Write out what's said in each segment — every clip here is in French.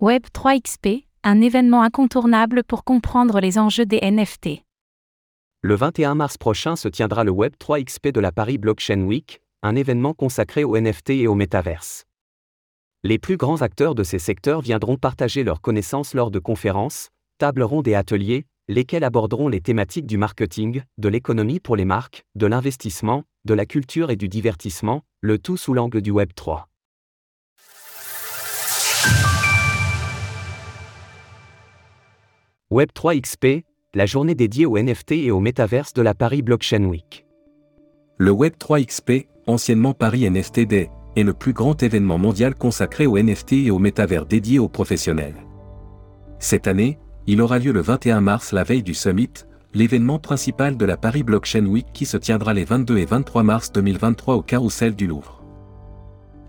Web3XP, un événement incontournable pour comprendre les enjeux des NFT. Le 21 mars prochain se tiendra le Web3XP de la Paris Blockchain Week, un événement consacré aux NFT et aux métaverses. Les plus grands acteurs de ces secteurs viendront partager leurs connaissances lors de conférences, tables rondes et ateliers, lesquels aborderont les thématiques du marketing, de l'économie pour les marques, de l'investissement, de la culture et du divertissement, le tout sous l'angle du Web3. Web3 XP, la journée dédiée aux NFT et au métaverse de la Paris Blockchain Week. Le Web3 XP, anciennement Paris NFT Day, est le plus grand événement mondial consacré aux NFT et aux métavers dédié aux professionnels. Cette année, il aura lieu le 21 mars la veille du Summit, l'événement principal de la Paris Blockchain Week qui se tiendra les 22 et 23 mars 2023 au Carrousel du Louvre.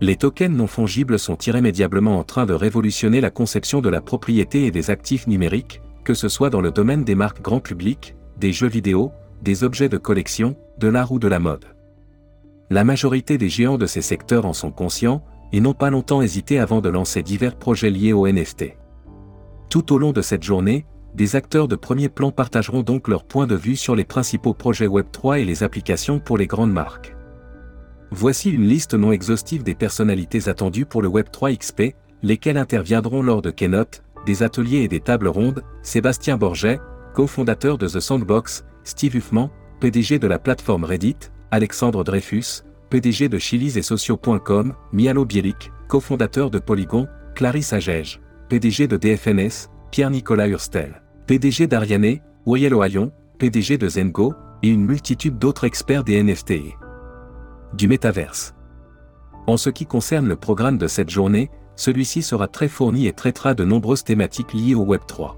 Les tokens non fongibles sont irrémédiablement en train de révolutionner la conception de la propriété et des actifs numériques, que ce soit dans le domaine des marques grand public, des jeux vidéo, des objets de collection, de l'art ou de la mode. La majorité des géants de ces secteurs en sont conscients, et n'ont pas longtemps hésité avant de lancer divers projets liés au NFT. Tout au long de cette journée, des acteurs de premier plan partageront donc leur point de vue sur les principaux projets Web3 et les applications pour les grandes marques. Voici une liste non exhaustive des personnalités attendues pour le Web3 XP, lesquelles interviendront lors de Keynote, des ateliers et des tables rondes, Sébastien Borget, cofondateur de The Sandbox, Steve Huffman, PDG de la plateforme Reddit, Alexandre Dreyfus, PDG de Chilis et Socio.com, Mialo Bielik, cofondateur de Polygon, Clarisse Agege, PDG de DFNS, Pierre-Nicolas Hurstel, PDG d'Ariane, Woyel Ohayon, PDG de Zengo, et une multitude d'autres experts des NFT. Du métaverse. En ce qui concerne le programme de cette journée, celui-ci sera très fourni et traitera de nombreuses thématiques liées au Web 3.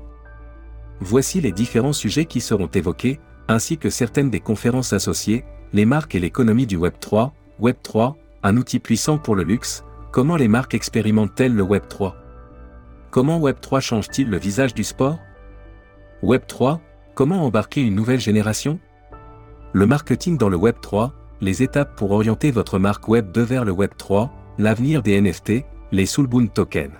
Voici les différents sujets qui seront évoqués, ainsi que certaines des conférences associées, les marques et l'économie du Web 3, Web 3, un outil puissant pour le luxe, comment les marques expérimentent-elles le Web 3 Comment Web 3 change-t-il le visage du sport? Web 3, comment embarquer une nouvelle génération? Le marketing dans le Web 3, les étapes pour orienter votre marque Web 2 vers le Web 3, l'avenir des NFT, les Soulboon Tokens.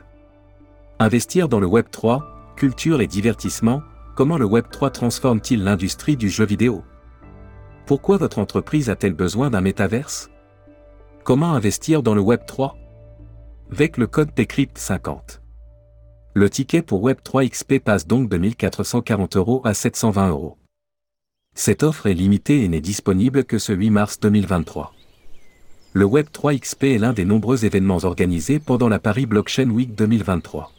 Investir dans le Web 3, culture et divertissement, comment le Web 3 transforme-t-il l'industrie du jeu vidéo? Pourquoi votre entreprise a-t-elle besoin d'un métaverse? Comment investir dans le Web 3 Avec le code TCRYPT 50. Le ticket pour Web 3 XP passe donc de 1440 euros à 720 euros. Cette offre est limitée et n'est disponible que ce 8 mars 2023 le Web3 XP est l'un des nombreux événements organisés pendant la Paris Blockchain Week 2023.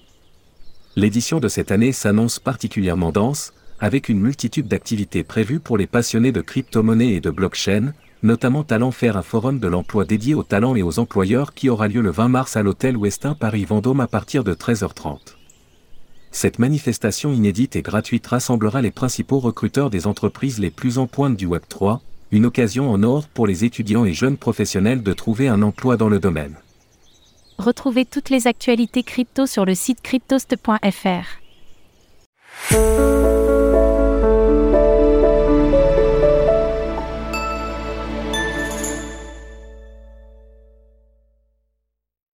L'édition de cette année s'annonce particulièrement dense, avec une multitude d'activités prévues pour les passionnés de crypto-monnaies et de blockchain, notamment Talent faire un forum de l'emploi dédié aux talents et aux employeurs qui aura lieu le 20 mars à l'hôtel Westin Paris Vendôme à partir de 13h30. Cette manifestation inédite et gratuite rassemblera les principaux recruteurs des entreprises les plus en pointe du Web3, une occasion en or pour les étudiants et jeunes professionnels de trouver un emploi dans le domaine. Retrouvez toutes les actualités crypto sur le site cryptost.fr.